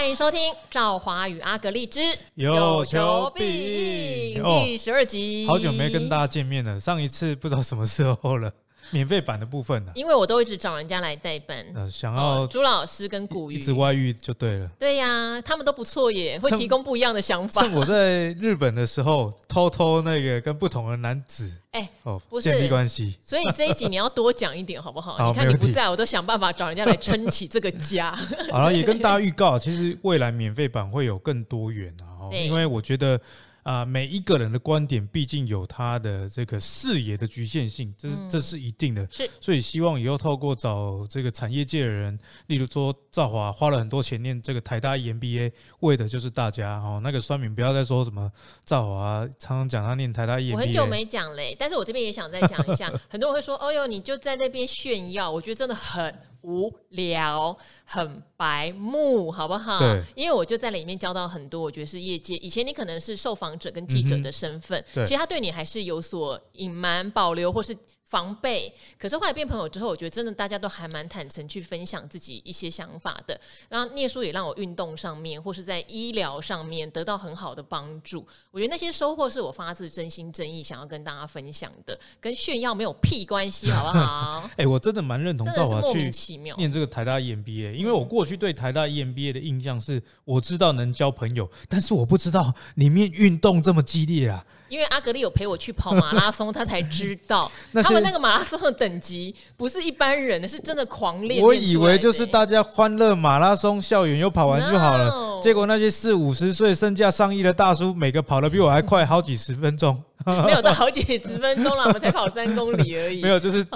欢迎收听《赵华与阿格丽之有求必应》第十二集。好久没跟大家见面了，上一次不知道什么时候了。免费版的部分呢、啊？因为我都一直找人家来代班，呃，想要朱老师跟古玉一直外遇就对了。对呀、啊，他们都不错耶，会提供不一样的想法。趁我在日本的时候，偷偷那个跟不同的男子，哎、欸，哦，不是建立关系。所以这一集你要多讲一点，好不好？好，你看你不在，我都想办法找人家来撑起这个家。好了，也跟大家预告，其实未来免费版会有更多元啊，因为我觉得。啊、呃，每一个人的观点毕竟有他的这个视野的局限性，这是、嗯、这是一定的。是，所以希望以后透过找这个产业界的人，例如说赵华花了很多钱念这个台大 EMBA，为的就是大家哦。那个酸民不要再说什么赵华常常讲他念台大 EMBA，我很久没讲嘞，但是我这边也想再讲一下。很多人会说，哦哟，你就在那边炫耀，我觉得真的很。无聊，很白目，好不好？对，因为我就在里面交到很多，我觉得是业界。以前你可能是受访者跟记者的身份，嗯，其实他对你还是有所隐瞒、保留，或是。防备，可是后来变朋友之后，我觉得真的大家都还蛮坦诚去分享自己一些想法的。然后念书也让我运动上面或是在医疗上面得到很好的帮助。我觉得那些收获是我发自真心真意想要跟大家分享的，跟炫耀没有屁关系，好不好？哎、欸，我真的蛮认同赵华莫名其妙念这个台大 EMBA，因为我过去对台大 EMBA 的印象是，我知道能交朋友，但是我不知道里面运动这么激烈啊。因为阿格力有陪我去跑马拉松，他才知道 他们那个马拉松的等级不是一般人的，是真的狂练。我以为就是大家欢乐马拉松，校园又跑完就好了。No、结果那些四五十岁、身价上亿的大叔，每个跑得比我还快好几十分钟。没有到好几十分钟了，我们才跑三公里而已。没有，就是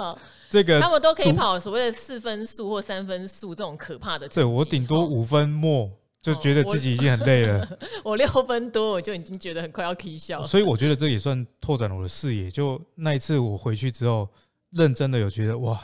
这个他们都可以跑所谓的四分速或三分速这种可怕的。对，我顶多五分末。就觉得自己已经很累了。哦、我，六分多，我就已经觉得很快要啼笑。所以我觉得这也算拓展了我的视野。就那一次我回去之后，认真的有觉得哇，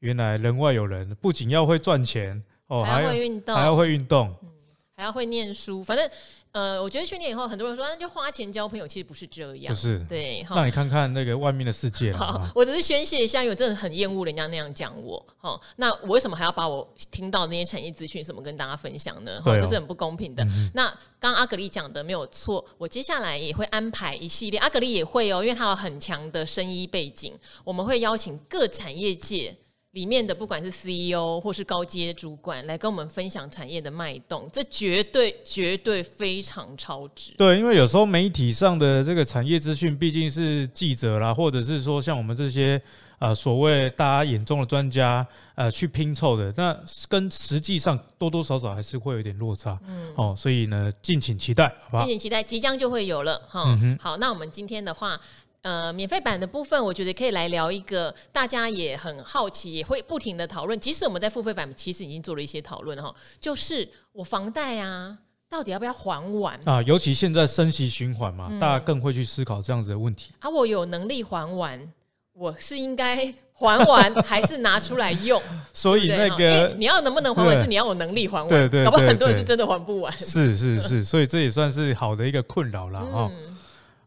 原来人外有人，不仅要会赚钱哦，还要会运动，还要会运动，嗯，还要会念书，反正。呃，我觉得去年以后，很多人说那就花钱交朋友，其实不是这样，不是对。让你看看那个外面的世界。好，我只是宣泄一下，因为我真的很厌恶人家那样讲我。好，那我为什么还要把我听到的那些产业资讯什么跟大家分享呢？好，这是很不公平的。嗯、那刚刚阿格力讲的没有错，我接下来也会安排一系列，阿格力也会哦，因为他有很强的生医背景，我们会邀请各产业界。里面的不管是 CEO 或是高阶主管来跟我们分享产业的脉动，这绝对绝对非常超值。对，因为有时候媒体上的这个产业资讯毕竟是记者啦，或者是说像我们这些呃所谓大家眼中的专家呃去拼凑的，那跟实际上多多少少还是会有点落差。嗯，哦，所以呢，敬请期待，好吧？敬请期待，即将就会有了哈、嗯。好，那我们今天的话。呃，免费版的部分，我觉得可以来聊一个大家也很好奇，也会不停的讨论。即使我们在付费版，其实已经做了一些讨论哈，就是我房贷啊，到底要不要还完啊？尤其现在升息循环嘛、嗯，大家更会去思考这样子的问题。啊，我有能力还完，我是应该还完，还是拿出来用？所以那个你要能不能还完，是你要有能力还完。对对，对，对，搞不好很多人是真的还不完。是是是，所以这也算是好的一个困扰了哈。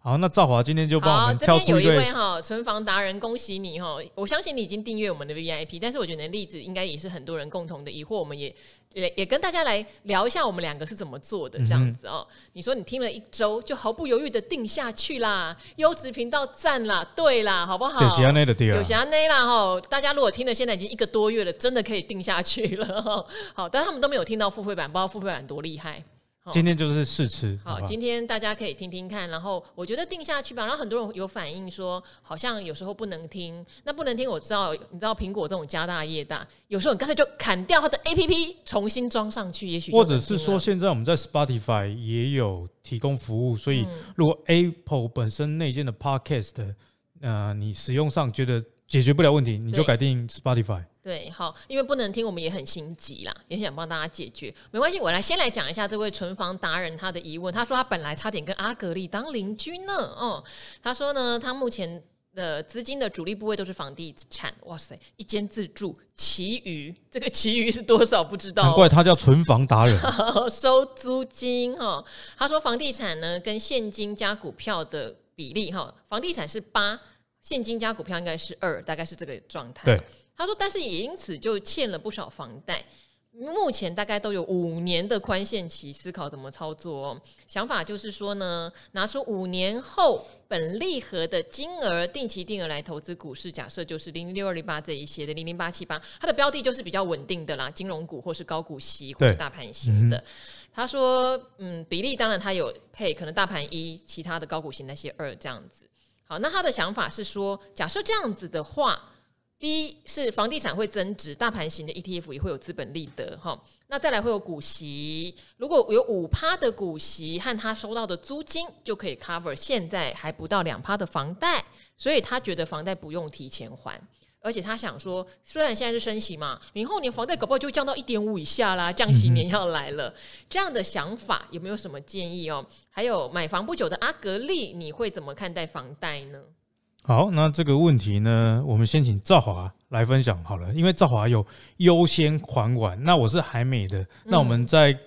好，那赵华今天就帮我们挑出一位。这边有一位哈存房达人，恭喜你哈！我相信你已经订阅我们的 VIP，但是我觉得你的例子应该也是很多人共同的疑惑，我们也也也跟大家来聊一下我们两个是怎么做的这样子哦。你说你听了一周就毫不犹豫的定下去啦，优质频道赞啦，对啦，好不好？有霞内的有霞内啦哈！大家如果听了现在已经一个多月了，真的可以定下去了哈。好，但他们都没有听到付费版，不知道付费版多厉害。今天就是试吃好好，今天大家可以听听看，然后我觉得定下去吧。然后很多人有反映说，好像有时候不能听，那不能听，我知道，你知道苹果这种家大业大，有时候你干脆就砍掉它的 APP，重新装上去，也许或者是说，现在我们在 Spotify 也有提供服务，所以如果 Apple 本身内建的 Podcast，呃，你使用上觉得解决不了问题，你就改定 Spotify。对，好，因为不能听，我们也很心急啦，也想帮大家解决。没关系，我来先来讲一下这位存房达人他的疑问。他说他本来差点跟阿格力当邻居呢。哦，他说呢，他目前的资金的主力部位都是房地产。哇塞，一间自住，其余这个其余是多少不知道、哦。难怪他叫存房达人，收租金哈、哦。他说房地产呢跟现金加股票的比例哈，房地产是八，现金加股票应该是二，大概是这个状态。对。他说：“但是也因此就欠了不少房贷，目前大概都有五年的宽限期，思考怎么操作哦。想法就是说呢，拿出五年后本利和的金额，定期定额来投资股市。假设就是零零六二零八这一些的零零八七八，它的标的就是比较稳定的啦，金融股或是高股息或是大盘型的。嗯、他说，嗯，比例当然他有配，可能大盘一，其他的高股息那些二这样子。好，那他的想法是说，假设这样子的话。一是房地产会增值，大盘型的 ETF 也会有资本利得哈。那再来会有股息，如果有五趴的股息和他收到的租金，就可以 cover 现在还不到两趴的房贷，所以他觉得房贷不用提前还，而且他想说，虽然现在是升息嘛，明后年房贷搞不好就降到一点五以下啦，降息年要来了。这样的想法有没有什么建议哦？还有买房不久的阿格力，你会怎么看待房贷呢？好，那这个问题呢，我们先请赵华来分享好了，因为赵华有优先还完，那我是还没的，那我们再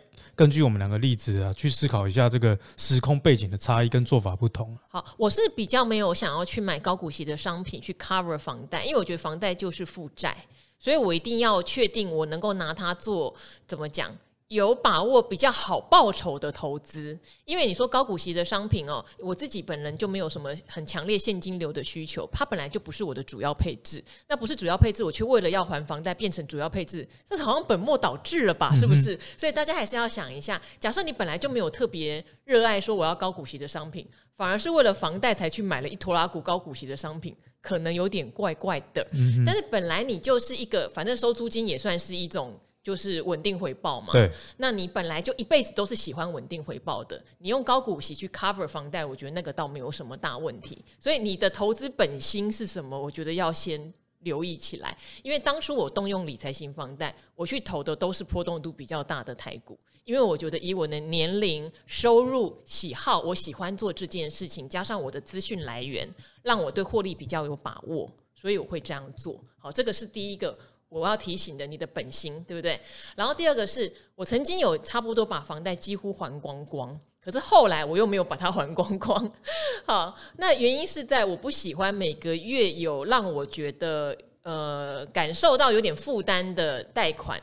根据我们两个例子啊，去思考一下这个时空背景的差异跟做法不同。好，我是比较没有想要去买高股息的商品去 cover 房贷，因为我觉得房贷就是负债，所以我一定要确定我能够拿它做怎么讲。有把握比较好报酬的投资，因为你说高股息的商品哦，我自己本人就没有什么很强烈现金流的需求，它本来就不是我的主要配置，那不是主要配置，我却为了要还房贷变成主要配置，这好像本末倒置了吧？是不是？所以大家还是要想一下，假设你本来就没有特别热爱说我要高股息的商品，反而是为了房贷才去买了一拖拉股高股息的商品，可能有点怪怪的。但是本来你就是一个，反正收租金也算是一种。就是稳定回报嘛，对，那你本来就一辈子都是喜欢稳定回报的，你用高股息去 cover 房贷，我觉得那个倒没有什么大问题。所以你的投资本心是什么？我觉得要先留意起来。因为当初我动用理财型房贷，我去投的都是波动度比较大的台股，因为我觉得以我的年龄、收入、喜好，我喜欢做这件事情，加上我的资讯来源，让我对获利比较有把握，所以我会这样做。好，这个是第一个。我要提醒的，你的本心对不对？然后第二个是我曾经有差不多把房贷几乎还光光，可是后来我又没有把它还光光。好，那原因是在我不喜欢每个月有让我觉得呃感受到有点负担的贷款，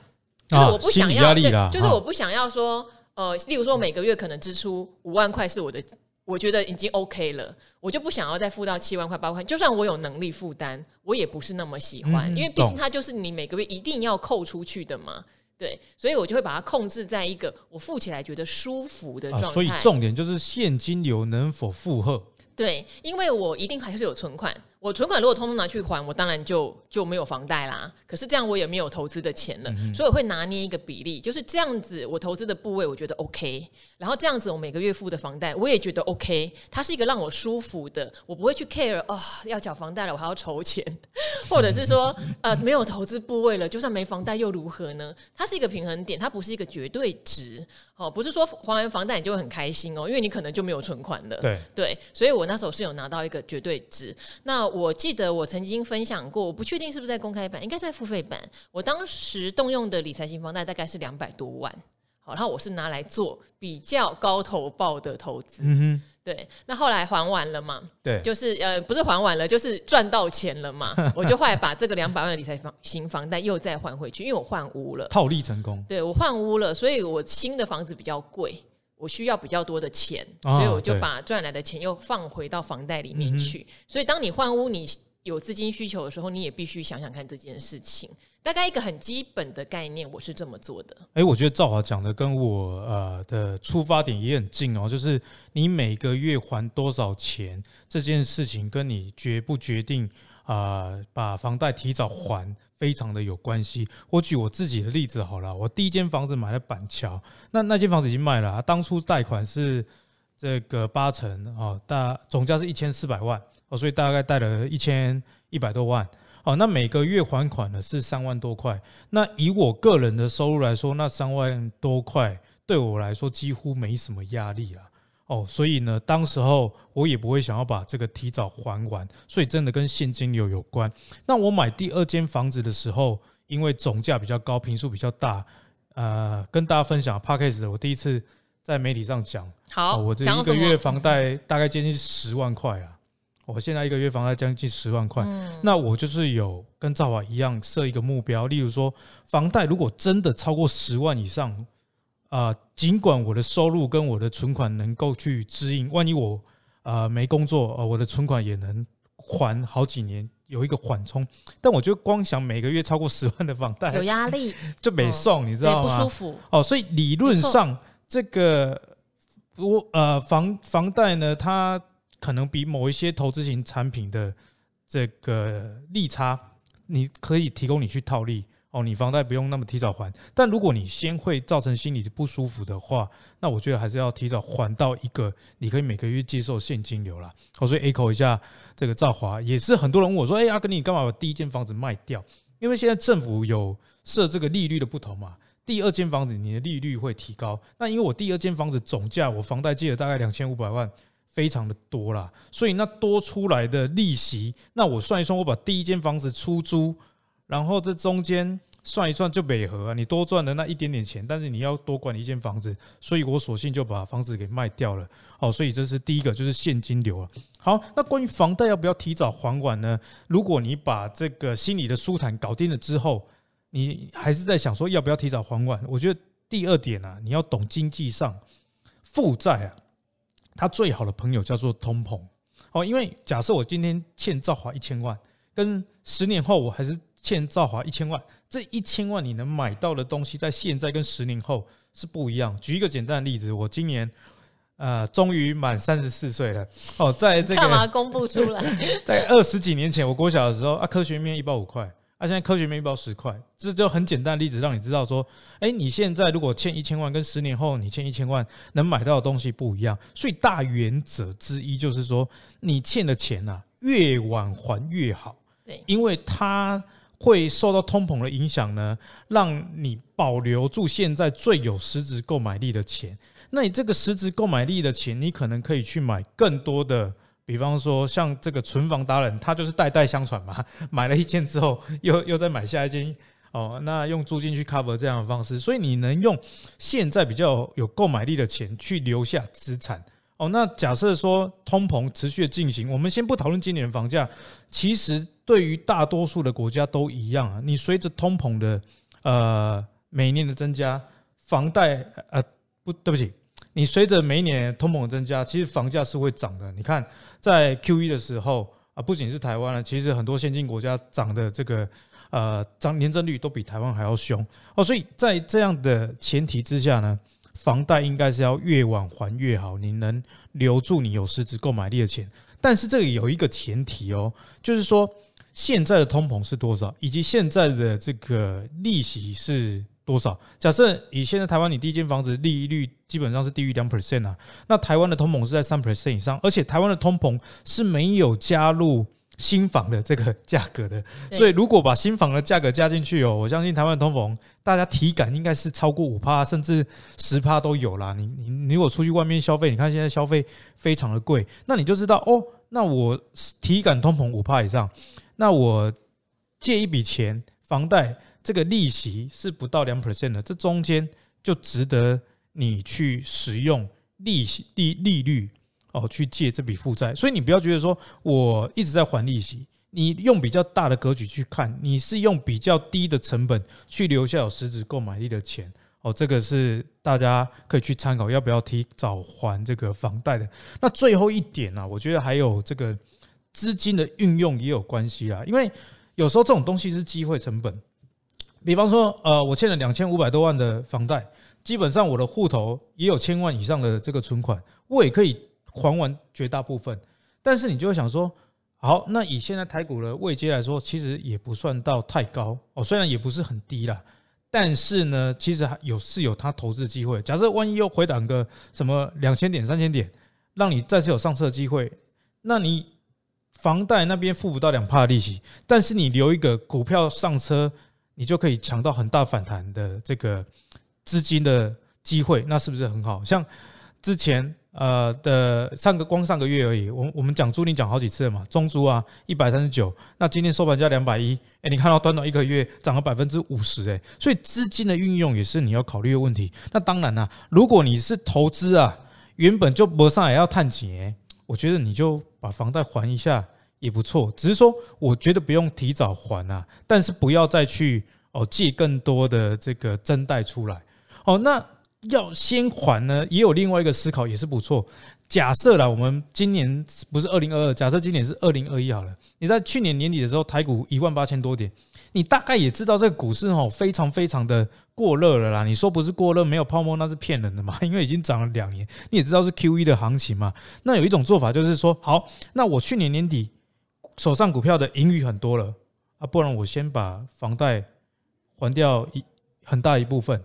就是我不想要，对，就是我不想要说呃，例如说每个月可能支出五万块是我的。我觉得已经 OK 了，我就不想要再付到七万块、八万块。就算我有能力负担，我也不是那么喜欢，嗯、因为毕竟它就是你每个月一定要扣出去的嘛。对，所以我就会把它控制在一个我付起来觉得舒服的状态。啊、所以重点就是现金流能否负荷。对，因为我一定还是有存款。我存款如果通通拿去还，我当然就就没有房贷啦。可是这样我也没有投资的钱了，嗯、所以我会拿捏一个比例，就是这样子。我投资的部位我觉得 OK，然后这样子我每个月付的房贷我也觉得 OK。它是一个让我舒服的，我不会去 care 哦，要缴房贷了我还要筹钱，或者是说呃没有投资部位了，就算没房贷又如何呢？它是一个平衡点，它不是一个绝对值哦，不是说还完房贷你就会很开心哦，因为你可能就没有存款了。对对，所以我那时候是有拿到一个绝对值。那我记得我曾经分享过，我不确定是不是在公开版，应该在付费版。我当时动用的理财型房贷大概是两百多万，好，然后我是拿来做比较高投报的投资。嗯哼，对。那后来还完了嘛？对，就是呃，不是还完了，就是赚到钱了嘛。我就后来把这个两百万的理财房型房贷又再还回去，因为我换屋了，套利成功。对，我换屋了，所以我新的房子比较贵。我需要比较多的钱，所以我就把赚来的钱又放回到房贷里面去。所以当你换屋，你有资金需求的时候，你也必须想想看这件事情。大概一个很基本的概念，我是这么做的。哎，我觉得赵华讲的跟我呃的出发点也很近哦，就是你每个月还多少钱这件事情，跟你决不决定啊、把房贷提早还。非常的有关系。我举我自己的例子好了，我第一间房子买了板桥，那那间房子已经卖了，当初贷款是这个八成哦，大总价是一千四百万哦，所以大概贷了一千一百多万哦，那每个月还款呢是三万多块。那以我个人的收入来说，那三万多块对我来说几乎没什么压力了。哦，所以呢，当时候我也不会想要把这个提早还完，所以真的跟现金流有关。那我买第二间房子的时候，因为总价比较高，坪数比较大，呃，跟大家分享 p a c k a g e 的，我第一次在媒体上讲，好，我这一个月房贷大概接近十万块啊，我现在一个月房贷将近十万块，嗯、那我就是有跟兆华一样设一个目标，例如说房贷如果真的超过十万以上，啊、呃，尽管我的收入跟我的存款能够去支应，万一我啊、呃、没工作，呃，我的存款也能还好几年。有一个缓冲，但我觉得光想每个月超过十万的房贷有压力，就没送，你知道吗？不舒服哦，所以理论上这个我呃房房贷呢，它可能比某一些投资型产品的这个利差，你可以提供你去套利。哦，你房贷不用那么提早还，但如果你先会造成心理的不舒服的话，那我觉得还是要提早还到一个你可以每个月接受现金流啦。哦，所以 echo 一下这个赵华，也是很多人问我说：“哎，阿哥，你干嘛把第一间房子卖掉？”因为现在政府有设这个利率的不同嘛，第二间房子你的利率会提高。那因为我第二间房子总价我房贷借了大概两千五百万，非常的多啦，所以那多出来的利息，那我算一算，我把第一间房子出租。然后这中间算一算就美合啊，你多赚了那一点点钱，但是你要多管一间房子，所以我索性就把房子给卖掉了。哦，所以这是第一个，就是现金流了。好，那关于房贷要不要提早还完呢？如果你把这个心理的舒坦搞定了之后，你还是在想说要不要提早还完？我觉得第二点啊，你要懂经济上负债啊，他最好的朋友叫做通膨。哦，因为假设我今天欠兆华一千万，跟十年后我还是。欠兆华一千万，这一千万你能买到的东西，在现在跟十年后是不一样。举一个简单的例子，我今年呃终于满三十四岁了哦，在这个干嘛公布出来？在二十几年前，我国小的时候啊，科学面一包五块，啊，现在科学面一包十块，这就很简单的例子，让你知道说，哎，你现在如果欠一千万，跟十年后你欠一千万能买到的东西不一样。所以大原则之一就是说，你欠的钱呐，越晚还越好，对，因为它。会受到通膨的影响呢，让你保留住现在最有实质购买力的钱。那你这个实质购买力的钱，你可能可以去买更多的，比方说像这个存房达人，他就是代代相传嘛，买了一间之后又又再买下一间哦，那用租金去 cover 这样的方式，所以你能用现在比较有购买力的钱去留下资产。哦，那假设说通膨持续的进行，我们先不讨论今年的房价，其实对于大多数的国家都一样啊。你随着通膨的呃每年的增加，房贷呃不对不起，你随着每一年通膨的增加，其实房价是会涨的。你看在 Q1 的时候啊，不仅是台湾了，其实很多先进国家涨的这个呃涨年增率都比台湾还要凶哦。所以在这样的前提之下呢，房贷应该是要越晚还越好，你能留住你有实质购买力的钱。但是这里有一个前提哦，就是说现在的通膨是多少，以及现在的这个利息是多少。假设以现在台湾你第一间房子利率基本上是低于两 percent 啊，那台湾的通膨是在三 percent 以上，而且台湾的通膨是没有加入。新房的这个价格的，所以如果把新房的价格加进去哦，我相信台湾的通膨，大家体感应该是超过五趴，甚至十趴都有啦。你你你如果出去外面消费，你看现在消费非常的贵，那你就知道哦，那我体感通膨五趴以上，那我借一笔钱，房贷这个利息是不到两 percent 的，这中间就值得你去使用利息利利率。哦，去借这笔负债，所以你不要觉得说我一直在还利息，你用比较大的格局去看，你是用比较低的成本去留下有实质购买力的钱。哦，这个是大家可以去参考，要不要提早还这个房贷的。那最后一点呢，我觉得还有这个资金的运用也有关系啦，因为有时候这种东西是机会成本。比方说，呃，我欠了两千五百多万的房贷，基本上我的户头也有千万以上的这个存款，我也可以。还完绝大部分，但是你就会想说，好，那以现在台股的位阶来说，其实也不算到太高哦，虽然也不是很低啦，但是呢，其实有是有它投资的机会。假设万一又回档个什么两千点、三千点，让你再次有上车的机会，那你房贷那边付不到两趴利息，但是你留一个股票上车，你就可以抢到很大反弹的这个资金的机会，那是不是很好？像之前。呃的上个光上个月而已，我我们讲租赁讲好几次了嘛，中租啊一百三十九，那今天收盘价两百一，哎，你看到短短一个月涨了百分之五十，哎，所以资金的运用也是你要考虑的问题。那当然啦、如果你是投资啊，原本就没上也要探钱，我觉得你就把房贷还一下也不错。只是说，我觉得不用提早还啊，但是不要再去哦借更多的这个增贷出来。哦，那要先还呢，也有另外一个思考，也是不错。假设啦，我们今年不是二零二二，假设今年是二零二一好了。你在去年年底的时候，台股一万八千多点，你大概也知道这个股市哦，非常非常的过热了啦。你说不是过热，没有泡沫，那是骗人的嘛？因为已经涨了两年，你也知道是 QE 的行情嘛。那有一种做法就是说，好，那我去年年底手上股票的盈余很多了啊，不然我先把房贷还掉一很大一部分。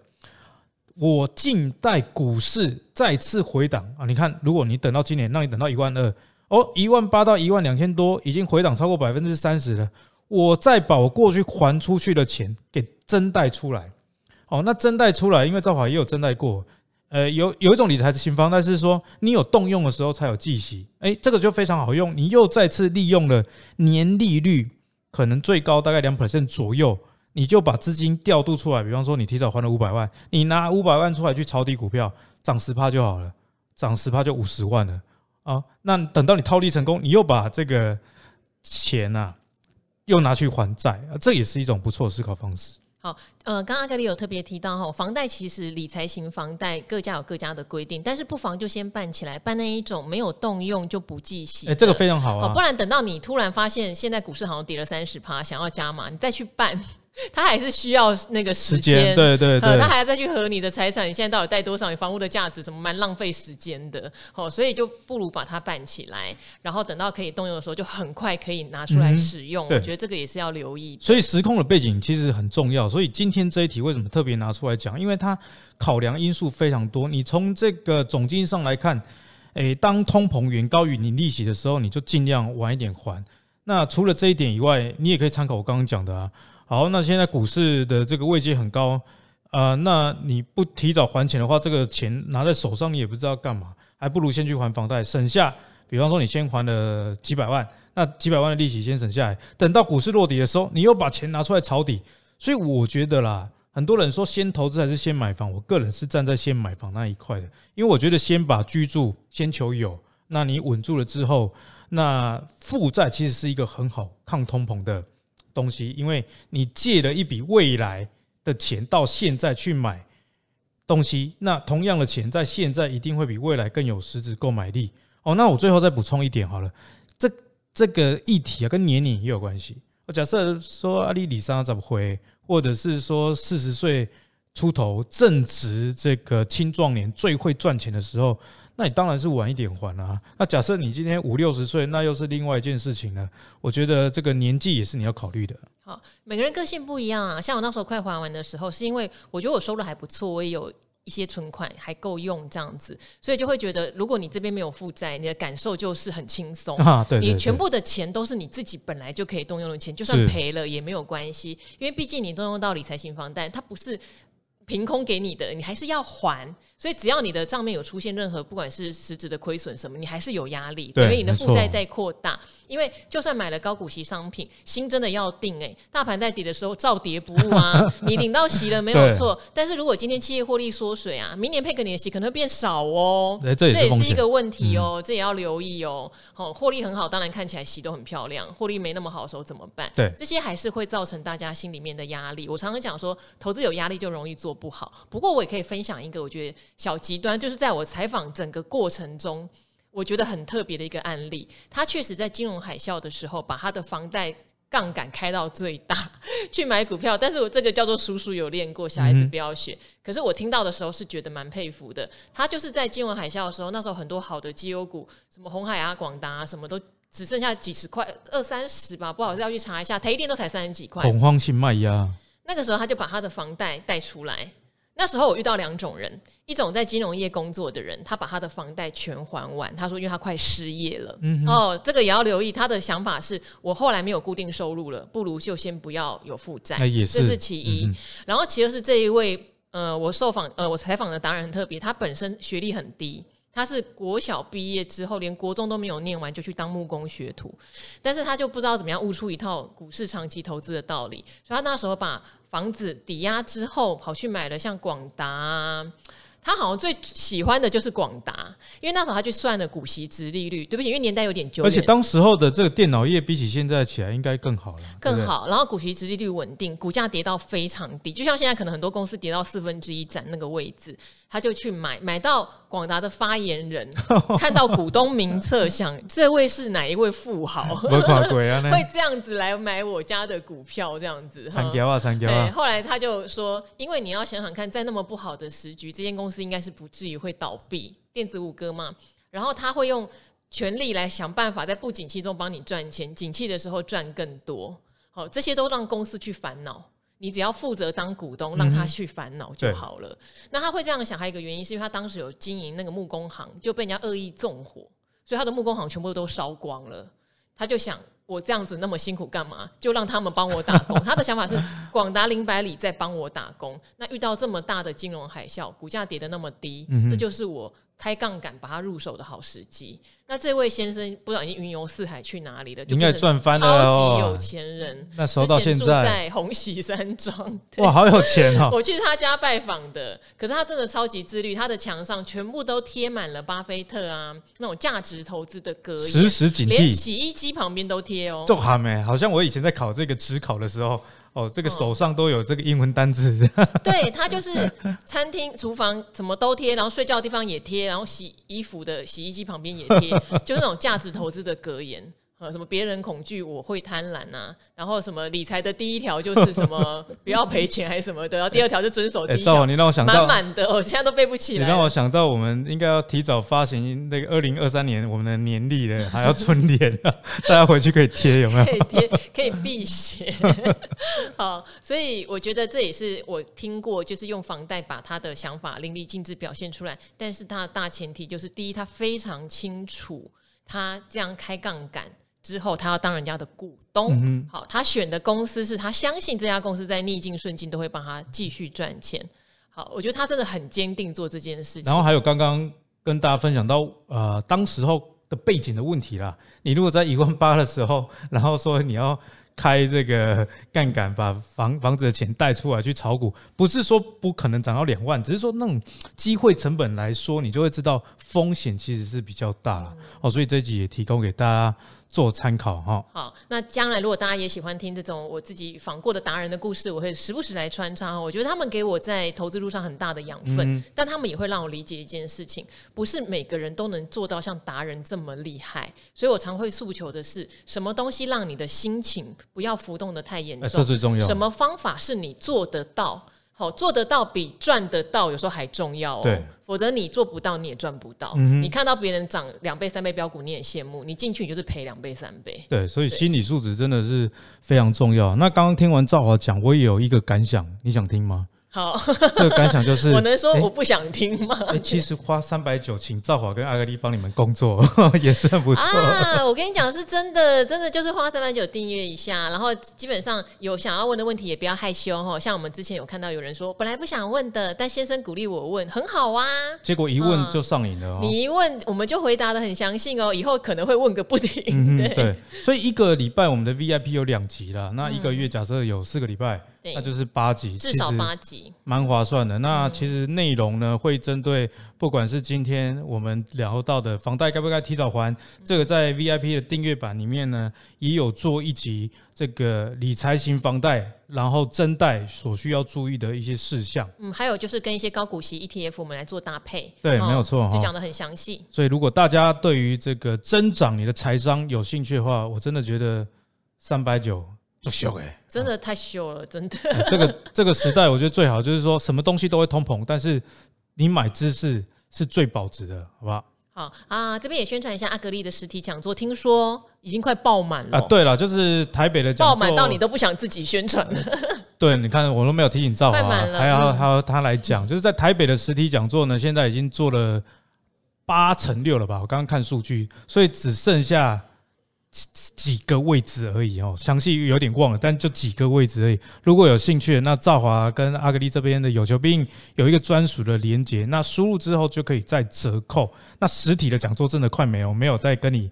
我静待股市再次回档啊！你看，如果你等到今年，让你等到一万二哦，一万八到一万两千多，已经回档超过百分之三十了。我再把我过去还出去的钱给增贷出来，哦，那增贷出来，因为兆华也有增贷过。呃，有有一种理财新方但是说，你有动用的时候才有计息，诶，这个就非常好用。你又再次利用了年利率可能最高大概两 percent 左右。你就把资金调度出来，比方说你提早还了五百万，你拿五百万出来去抄底股票，涨十趴就好了，涨十趴就五十万了啊！那等到你套利成功，你又把这个钱呐、啊，又拿去还债，这也是一种不错的思考方式。好，呃，刚刚阿格里有特别提到哈，房贷其实理财型房贷各家有各家的规定，但是不妨就先办起来，办那一种没有动用就不计息。哎，这个非常好啊！好，不然等到你突然发现现在股市好像跌了三十趴，想要加码，你再去办。他还是需要那个时间，对对对，他还要再去核你的财产，你现在到底带多少？你房屋的价值什么，蛮浪费时间的。哦，所以就不如把它办起来，然后等到可以动用的时候，就很快可以拿出来使用。我觉得这个也是要留意。所以时空的背景其实很重要。所以今天这一题为什么特别拿出来讲？因为它考量因素非常多。你从这个总经上来看，诶，当通膨远高于你利息的时候，你就尽量晚一点还。那除了这一点以外，你也可以参考我刚刚讲的啊。好，那现在股市的这个位阶很高，啊，那你不提早还钱的话，这个钱拿在手上你也不知道干嘛，还不如先去还房贷，省下。比方说你先还了几百万，那几百万的利息先省下来，等到股市落底的时候，你又把钱拿出来抄底。所以我觉得啦，很多人说先投资还是先买房，我个人是站在先买房那一块的，因为我觉得先把居住先求有，那你稳住了之后，那负债其实是一个很好抗通膨的。东西，因为你借了一笔未来的钱到现在去买东西，那同样的钱在现在一定会比未来更有实质购买力。哦，那我最后再补充一点好了，这这个议题啊跟年龄也有关系。我假设说阿里里莎怎么回，或者是说四十岁出头正值这个青壮年最会赚钱的时候。那你当然是晚一点还啊。那假设你今天五六十岁，那又是另外一件事情了。我觉得这个年纪也是你要考虑的。好，每个人个性不一样啊。像我那时候快还完的时候，是因为我觉得我收入还不错，我也有一些存款还够用这样子，所以就会觉得，如果你这边没有负债，你的感受就是很轻松 啊。对，你全部的钱都是你自己本来就可以动用的钱，就算赔了也没有关系，因为毕竟你动用到理财型房贷，它不是凭空给你的，你还是要还。所以只要你的账面有出现任何不管是实质的亏损什么，你还是有压力，因为你的负债在扩大。因为就算买了高股息商品，心真的要定哎，大盘在跌的时候照跌不误啊。你领到息了没有错，但是如果今天企业获利缩水啊，明年配给你的息可能会变少哦，这也是一个问题哦，这也要留意哦。好，获利很好，当然看起来息都很漂亮，获利没那么好的时候怎么办？对，这些还是会造成大家心里面的压力。我常常讲说，投资有压力就容易做不好。不过我也可以分享一个，我觉得。小极端就是在我采访整个过程中，我觉得很特别的一个案例。他确实在金融海啸的时候，把他的房贷杠杆开到最大 去买股票。但是我这个叫做叔叔有练过，小孩子不要学。可是我听到的时候是觉得蛮佩服的。他就是在金融海啸的时候，那时候很多好的绩优股，什么红海啊、广达啊，什么都只剩下几十块、二三十吧，不好意思要去查一下。台积电都才三十几块，恐慌性卖压。那个时候他就把他的房贷贷出来。那时候我遇到两种人，一种在金融业工作的人，他把他的房贷全还完。他说，因为他快失业了。嗯哼，哦，这个也要留意。他的想法是我后来没有固定收入了，不如就先不要有负债。这是其一。然后其二是这一位，呃，我受访，呃，我采访的达人很特别，他本身学历很低。他是国小毕业之后，连国中都没有念完就去当木工学徒，但是他就不知道怎么样悟出一套股市长期投资的道理，所以他那时候把房子抵押之后，跑去买了像广达、他好像最喜欢的就是广达，因为那时候他去算了股息殖利率。对不起，因为年代有点久远。而且当时候的这个电脑业比起现在起来应该更好了，更好。然后股息殖利率稳定，股价跌到非常低，就像现在可能很多公司跌到四分之一占那个位置，他就去买，买到广达的发言人 看到股东名册，想这位是哪一位富豪？会这样子来买我家的股票，这样子。参加啊，参加啊。后来他就说，因为你要想想看，在那么不好的时局，这间公司。应该是不至于会倒闭，电子五哥嘛，然后他会用全力来想办法，在不景气中帮你赚钱，景气的时候赚更多。好，这些都让公司去烦恼，你只要负责当股东，让他去烦恼就好了。嗯、那他会这样想，还有一个原因是因为他当时有经营那个木工行，就被人家恶意纵火，所以他的木工行全部都烧光了。他就想。我这样子那么辛苦干嘛？就让他们帮我打工。他的想法是广达零百里在帮我打工。那遇到这么大的金融海啸，股价跌得那么低，嗯、这就是我开杠杆把它入手的好时机。那这位先生不知道已经云游四海去哪里了？应该赚翻了，超级有钱人。那时候到现在，住在红喜山庄，哇，好有钱哦！我去他家拜访的，可是他真的超级自律，他的墙上全部都贴满了巴菲特啊那种价值投资的格言，时时警惕，连洗衣机旁边都贴哦。就还没，好像我以前在考这个职考的时候。哦，这个手上都有这个英文单字。嗯、对，他就是餐厅、厨房什么都贴，然后睡觉的地方也贴，然后洗衣服的洗衣机旁边也贴，就是那种价值投资的格言。呃，什么别人恐惧，我会贪婪啊。然后什么理财的第一条就是什么 不要赔钱还是什么的，然后第二条就遵守第一条。你让我想到满满的，我现在都背不起来。你让我想到，我们应该要提早发行那个二零二三年我们的年历了，还要春联，大家回去可以贴，有没有？可以贴，可以避邪。好，所以我觉得这也是我听过，就是用房贷把他的想法淋漓尽致表现出来。但是他的大前提就是，第一，他非常清楚，他这样开杠杆。之后，他要当人家的股东。嗯、好，他选的公司是他相信这家公司在逆境顺境都会帮他继续赚钱。好，我觉得他真的很坚定做这件事情。然后还有刚刚跟大家分享到，呃，当时候的背景的问题啦。你如果在一万八的时候，然后说你要。开这个杠杆，把房房子的钱贷出来去炒股，不是说不可能涨到两万，只是说那种机会成本来说，你就会知道风险其实是比较大了哦。所以这集也提供给大家。做参考哈。好，那将来如果大家也喜欢听这种我自己访过的达人的故事，我会时不时来穿插。我觉得他们给我在投资路上很大的养分，嗯、但他们也会让我理解一件事情：不是每个人都能做到像达人这么厉害。所以我常会诉求的是，什么东西让你的心情不要浮动的太严重？这最重要。什么方法是你做得到？好，做得到比赚得到有时候还重要哦。否则你做不到，你也赚不到。嗯、你看到别人涨两倍、三倍标股，你也羡慕，你进去你就是赔两倍、三倍。对，所以心理素质真的是非常重要。那刚刚听完赵华讲，我也有一个感想，你想听吗？好，这个感想就是，我能说我不想听吗？欸欸、其实花三百九，请赵华跟阿格丽帮你们工作也是很不错啊！我跟你讲，是真的，真的就是花三百九订阅一下，然后基本上有想要问的问题也不要害羞哈。像我们之前有看到有人说，本来不想问的，但先生鼓励我问，很好啊。结果一问就上瘾了、哦嗯，你一问我们就回答的很详细哦，以后可能会问个不停。嗯、对对，所以一个礼拜我们的 VIP 有两集了，那一个月假设有四个礼拜。那就是八集，至少八集，蛮划算的。那其实内容呢，会针对不管是今天我们聊到的房贷该不该提早还，这个在 VIP 的订阅版里面呢，也有做一集这个理财型房贷，然后增贷所需要注意的一些事项。嗯，还有就是跟一些高股息 ETF 我们来做搭配。对，没有错，就讲得很详细。所以如果大家对于这个增长你的财商有兴趣的话，我真的觉得三百九。不秀哎，真的太秀了，真的。这个这个时代，我觉得最好就是说什么东西都会通膨，但是你买知识是最保值的，好不好？好啊，这边也宣传一下阿格力的实体讲座，听说已经快爆满了。啊，对了，就是台北的讲座爆满到你都不想自己宣传了。对，你看我都没有提醒赵华，还要还要他来讲，就是在台北的实体讲座呢，现在已经做了八成六了吧？我刚刚看数据，所以只剩下。几个位置而已哦，详细有点忘了，但就几个位置而已。如果有兴趣的，那赵华跟阿格丽这边的有求必应有一个专属的连接，那输入之后就可以再折扣。那实体的讲座真的快没有，没有再跟你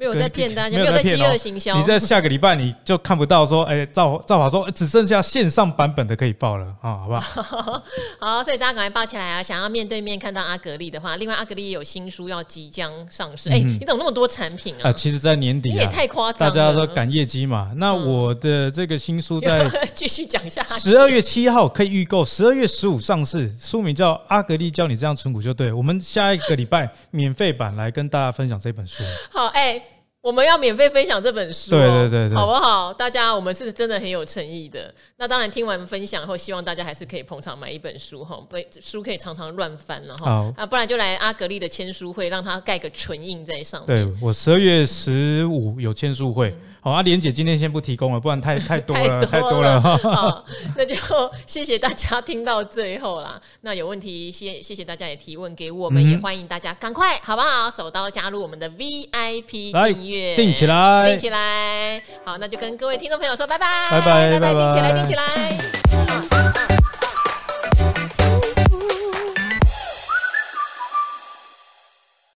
没有在骗大家，没有在饥饿行销。你在下个礼拜你就看不到说，哎，赵赵华说只剩下线上版本的可以报了啊，好不好？好，所以大家赶快报起来啊！想要面对面看到阿格力的话，另外阿格力也有新书要即将上市。哎，你怎么那么多产品啊？啊，其实，在年底你也太夸张了。大家说赶业绩嘛，那我的这个新书在 继续讲下去。十二月七号可以预购，十二月十五上市，书名叫《阿格力教你这样存股就对》。我们下一个礼拜免费版来跟大家分享这本书。好，哎。我们要免费分享这本书，对对对对，好不好？大家，我们是真的很有诚意的。那当然，听完分享后，希望大家还是可以捧场买一本书哈，不书可以常常乱翻了哈。啊，不然就来阿格丽的签书会，让他盖个唇印在上面。对，我十二月十五有签书会。嗯好，啊莲姐今天先不提供了，不然太 太多了，太多了。好，那就谢谢大家听到最后啦。那有问题，谢谢谢大家也提问给我们，也欢迎大家赶快，好不好？手刀加入我们的 VIP 订阅，订起来，订起来。好，那就跟各位听众朋友说拜拜，拜拜，拜拜，订起来，订起来。